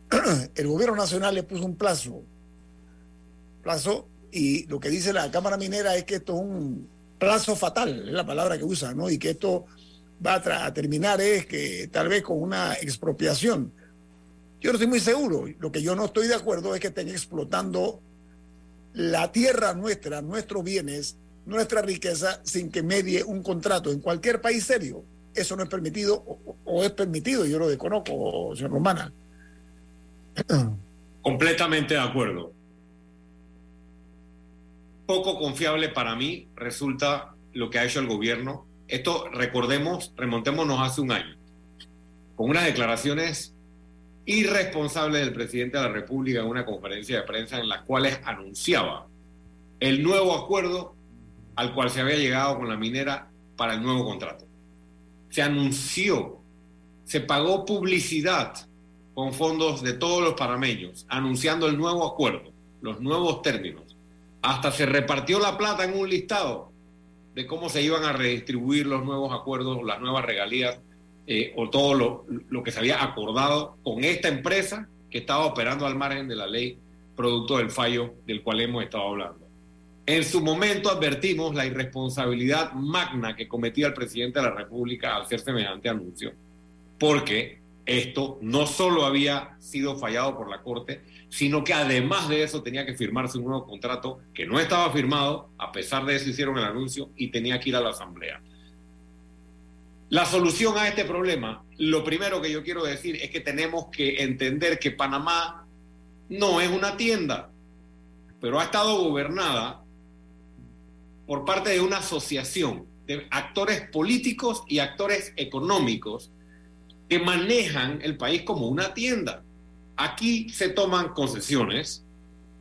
El gobierno nacional le puso un plazo, plazo y lo que dice la Cámara Minera es que esto es un plazo fatal, es la palabra que usa, ¿no? Y que esto va a, terminar es que tal vez con una expropiación. Yo no estoy muy seguro. Lo que yo no estoy de acuerdo es que estén explotando la tierra nuestra, nuestros bienes, nuestra riqueza, sin que medie un contrato en cualquier país serio. Eso no es permitido o, o es permitido, yo lo desconozco, señor Romana. Completamente de acuerdo poco confiable para mí resulta lo que ha hecho el gobierno. Esto, recordemos, remontémonos hace un año, con unas declaraciones irresponsables del presidente de la República en una conferencia de prensa en las cuales anunciaba el nuevo acuerdo al cual se había llegado con la minera para el nuevo contrato. Se anunció, se pagó publicidad con fondos de todos los parameños, anunciando el nuevo acuerdo, los nuevos términos hasta se repartió la plata en un listado de cómo se iban a redistribuir los nuevos acuerdos, las nuevas regalías eh, o todo lo, que se había acordado con esta empresa que estaba operando al margen de la ley producto del fallo del cual hemos estado hablando. En su momento advertimos la irresponsabilidad magna que cometía el presidente de la República al hacer semejante anuncio, porque esto no solo había sido fallado por la Corte, sino que además de eso tenía que firmarse un nuevo contrato que no estaba firmado, a pesar de eso hicieron el anuncio y tenía que ir a la Asamblea. La solución a este problema, lo primero que yo quiero decir es que tenemos que entender que Panamá no es una tienda, pero ha estado gobernada por parte de una asociación de actores políticos y actores económicos que manejan el país como una tienda. Aquí se toman concesiones,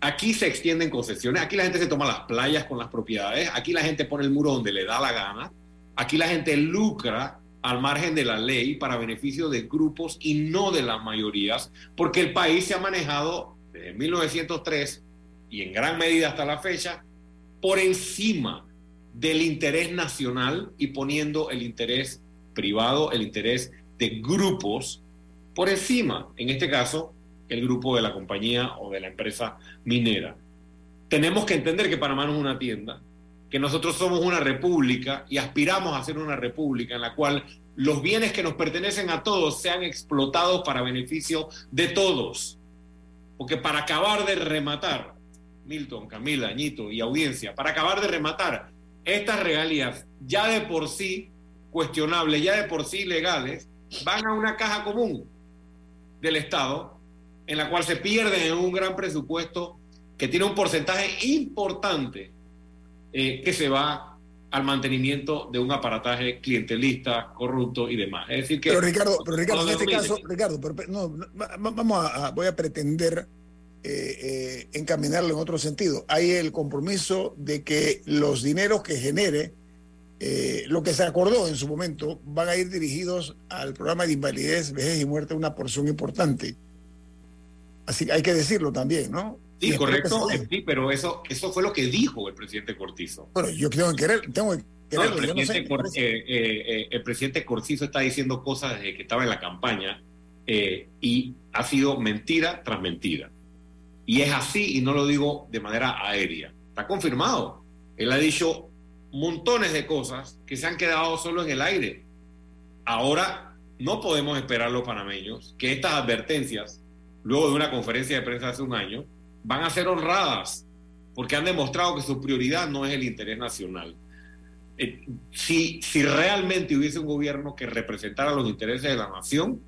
aquí se extienden concesiones, aquí la gente se toma las playas con las propiedades, aquí la gente pone el muro donde le da la gana, aquí la gente lucra al margen de la ley para beneficio de grupos y no de las mayorías, porque el país se ha manejado desde 1903 y en gran medida hasta la fecha por encima del interés nacional y poniendo el interés privado, el interés de grupos por encima, en este caso, el grupo de la compañía o de la empresa minera. Tenemos que entender que Panamá no es una tienda, que nosotros somos una república y aspiramos a ser una república en la cual los bienes que nos pertenecen a todos sean explotados para beneficio de todos. Porque para acabar de rematar, Milton, Camila, Añito y audiencia, para acabar de rematar estas regalías ya de por sí cuestionables, ya de por sí legales, van a una caja común del Estado en la cual se pierden en un gran presupuesto que tiene un porcentaje importante eh, que se va al mantenimiento de un aparataje clientelista, corrupto y demás. Es decir que... Pero Ricardo, pero Ricardo en este caso, Ricardo, no, vamos a, voy a pretender eh, eh, encaminarlo en otro sentido. Hay el compromiso de que los dineros que genere, lo que se acordó en su momento, van a ir dirigidos al programa de invalidez, vejez y muerte, una porción importante. Así que hay que decirlo también, ¿no? Sí, correcto, sí, pero eso, eso fue lo que dijo el presidente Cortizo. Bueno, yo tengo que querer, tengo que el, presidente, Cortizo está diciendo cosas desde que estaba en la campaña eh, y ha sido mentira tras mentira. Y es así, y no lo digo de manera aérea. Está confirmado. Él ha dicho montones de cosas que se han quedado solo en el aire. Ahora no podemos esperar los panameños que estas advertencias, luego de una conferencia de prensa hace un año, van a ser honradas porque han demostrado que su prioridad no es el interés nacional. Eh, si, si realmente hubiese un gobierno que representara los intereses de la nación,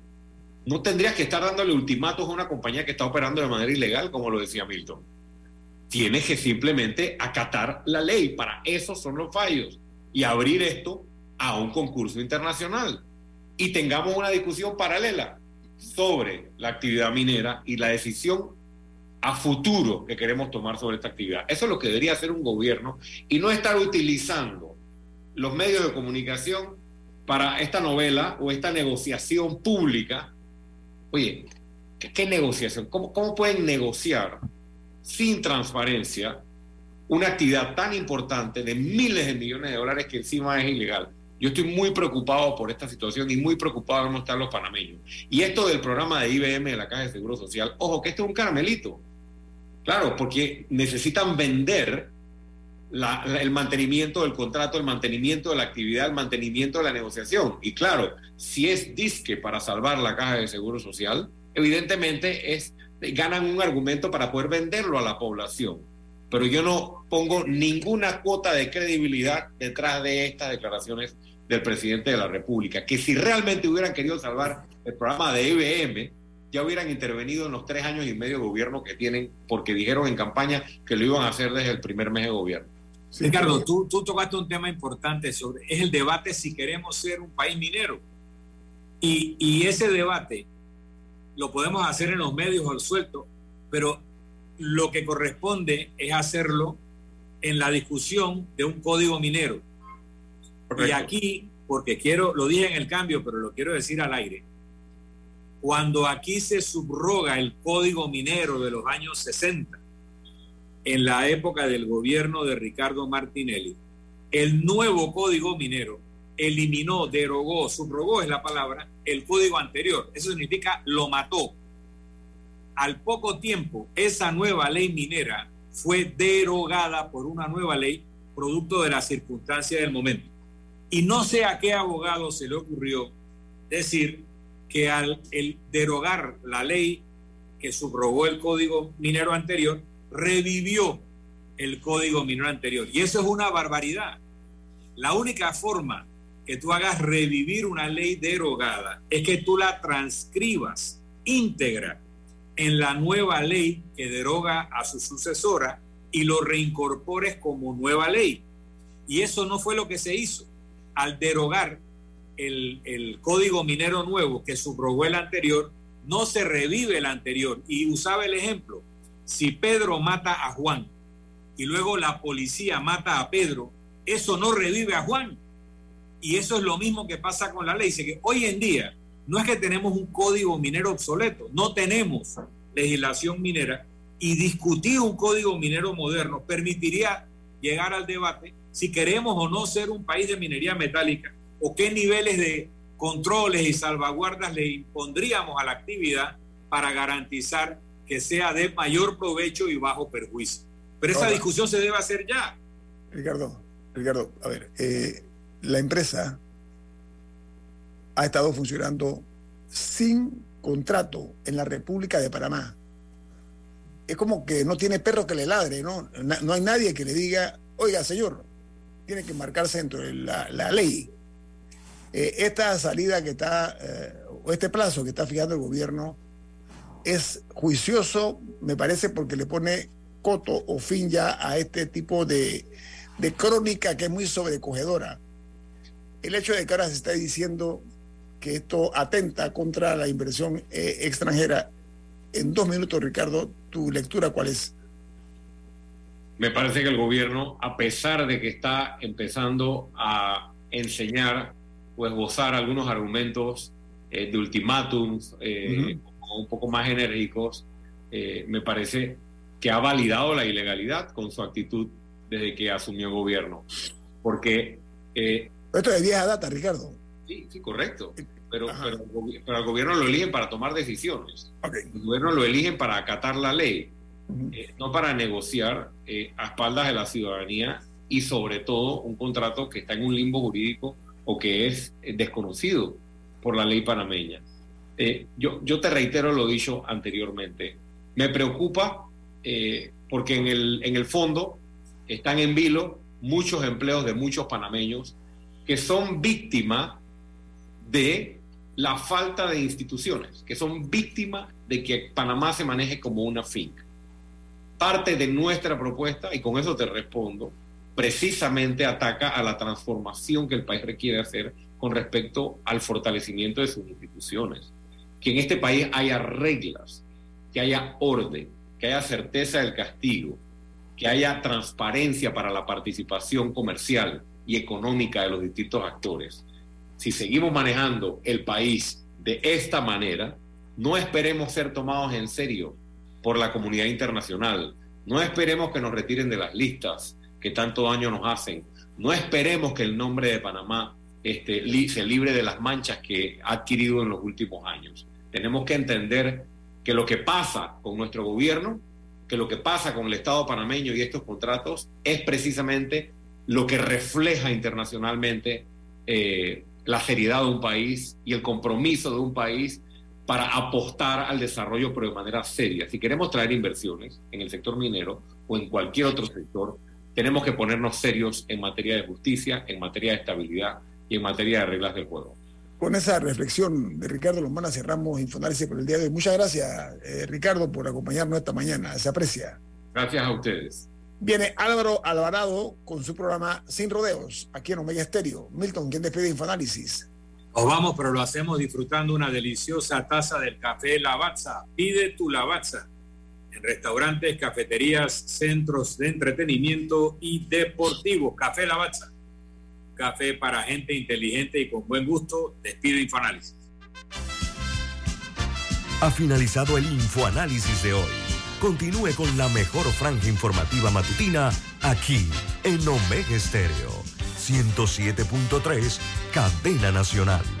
no tendrías que estar dándole ultimatos a una compañía que está operando de manera ilegal, como lo decía Milton. Tienes que simplemente acatar la ley. Para eso son los fallos. Y abrir esto a un concurso internacional. Y tengamos una discusión paralela sobre la actividad minera y la decisión a futuro que queremos tomar sobre esta actividad. Eso es lo que debería hacer un gobierno y no estar utilizando los medios de comunicación para esta novela o esta negociación pública. Oye, ¿qué, negociación? ¿Cómo, ¿Cómo pueden negociar sin transparencia una actividad tan importante de miles de millones de dólares que encima es ilegal? Yo estoy muy preocupado por esta situación y muy preocupado cómo están los panameños. Y esto del programa de IBM de la Caja de Seguro Social, ojo, que este es un caramelito. Claro, porque necesitan vender el mantenimiento del contrato, el mantenimiento de la actividad, el mantenimiento de la negociación. Y claro, si es disque para salvar la caja de seguro social, evidentemente es, ganan un argumento para poder venderlo a la población. Pero yo no pongo ninguna cuota de credibilidad detrás de estas declaraciones del presidente de la República, que si realmente hubieran querido salvar el programa de IBM, ya hubieran intervenido en los tres años y medio de gobierno que tienen, porque dijeron en campaña que lo iban a hacer desde el primer mes de gobierno. Ricardo, tú, tú tocaste un tema importante sobre, es el debate si queremos ser un país minero. Y, y ese debate lo podemos hacer en los medios al suelto, pero lo que corresponde es hacerlo en la discusión de un código minero. Y aquí, porque quiero, lo dije en el cambio, pero lo quiero decir al aire, cuando aquí se subroga el código minero de los años 60, en la época del gobierno de Ricardo Martinelli, el nuevo código minero eliminó, derogó, subrogó es la palabra, el código anterior. Eso significa lo mató. Al poco tiempo, esa nueva ley minera fue derogada por una nueva ley producto de las circunstancias del momento. Y no sé a qué abogado se le ocurrió decir que al derogar la ley que subrogó el código minero anterior, revivió el código minero anterior. Y eso es una barbaridad. La única forma que tú hagas revivir una ley derogada es que tú la transcribas íntegra en la nueva ley que deroga a su sucesora y lo reincorpores como nueva ley. Y eso no fue lo que se hizo. Al derogar el, código minero nuevo que subrogó el anterior, no se revive el anterior. Y usaba el ejemplo, si Pedro mata a Juan y luego la policía mata a Pedro, eso no revive a Juan. Y eso es lo mismo que pasa con la ley. Que hoy en día no es que tenemos un código minero obsoleto, no tenemos legislación minera y discutir un código minero moderno permitiría llegar al debate si queremos o no ser un país de minería metálica o qué niveles de controles y salvaguardas le impondríamos a la actividad para garantizar que sea de mayor provecho y bajo perjuicio. Pero esa discusión se debe hacer ya. Ricardo, Ricardo, a ver, eh, la empresa ha estado funcionando sin contrato en la República de Panamá. Es como que no tiene perro que le ladre, ¿no? No hay nadie que le diga, oiga, señor, tiene que marcarse dentro de la, ley. Eh, esta salida que está, eh, o este plazo que está fijando el gobierno, es juicioso, me parece, porque le pone coto o fin ya a este tipo de, de crónica que es muy sobrecogedora. El hecho de que ahora se está diciendo que esto atenta contra la inversión eh, extranjera. En dos minutos, Ricardo, tu lectura, ¿cuál es? Me parece que el gobierno, a pesar de que está empezando a enseñar o esbozar algunos argumentos eh, de ultimátums eh, un poco más enérgicos, me parece que ha validado la ilegalidad con su actitud desde que asumió el gobierno. Porque... Esto es de vieja data, Ricardo. Sí, sí, correcto. Pero, pero, al gobierno lo eligen para tomar decisiones. El gobierno lo eligen para acatar la ley, eh, no para negociar eh, a espaldas de la ciudadanía y sobre todo un contrato que está en un limbo jurídico o que es eh, desconocido por la ley panameña. yo, yo te reitero lo dicho anteriormente. Me preocupa porque en el, en el fondo están en vilo muchos empleos de muchos panameños que son víctimas de la falta de instituciones, que son víctimas de que Panamá se maneje como una finca. Parte de nuestra propuesta, y con eso te respondo, precisamente ataca a la transformación que el país requiere hacer con respecto al fortalecimiento de sus instituciones. Que en este país haya reglas, que haya orden, que haya certeza del castigo, que haya transparencia para la participación comercial y económica de los distintos actores si seguimos manejando el país de esta manera, no esperemos ser tomados en serio por la comunidad internacional. No esperemos que nos retiren de las listas que tanto daño nos hacen. No esperemos que el nombre de Panamá este, se libre de las manchas que ha adquirido en los últimos años. Tenemos que entender que lo que pasa con nuestro gobierno, que lo que pasa con el Estado panameño y estos contratos es precisamente lo que refleja internacionalmente eh, la seriedad de un país y el compromiso de un país para apostar al desarrollo, pero de manera seria. Si queremos traer inversiones en el sector minero o en cualquier otro sector, tenemos que ponernos serios en materia de justicia, en materia de estabilidad y en materia de reglas del juego. Con esa reflexión de Ricardo Lomana cerramos Infoanálisis por el día de hoy. Muchas gracias, eh, Ricardo, por acompañarnos esta mañana. Se aprecia. Gracias a ustedes. Viene Álvaro Alvarado con su programa Sin Rodeos, aquí en Omega Estéreo. Milton, ¿quién despide Infoanálisis? Nos vamos, pero lo hacemos disfrutando una deliciosa taza del café Lavazza. Pide tu Lavazza en restaurantes, cafeterías, centros de entretenimiento y deportivos. Café Lavazza. Café para gente inteligente y con buen gusto. Despido Infoanálisis. Ha finalizado el Infoanálisis de hoy Continúe con la mejor franja informativa matutina aquí en Omega Estéreo 107.3, Cadena Nacional.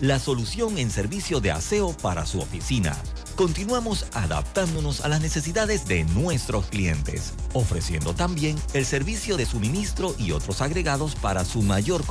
la solución en servicio de aseo para su oficina. Continuamos adaptándonos a las necesidades de nuestros clientes, ofreciendo también el servicio de suministro y otros agregados para su mayor comodidad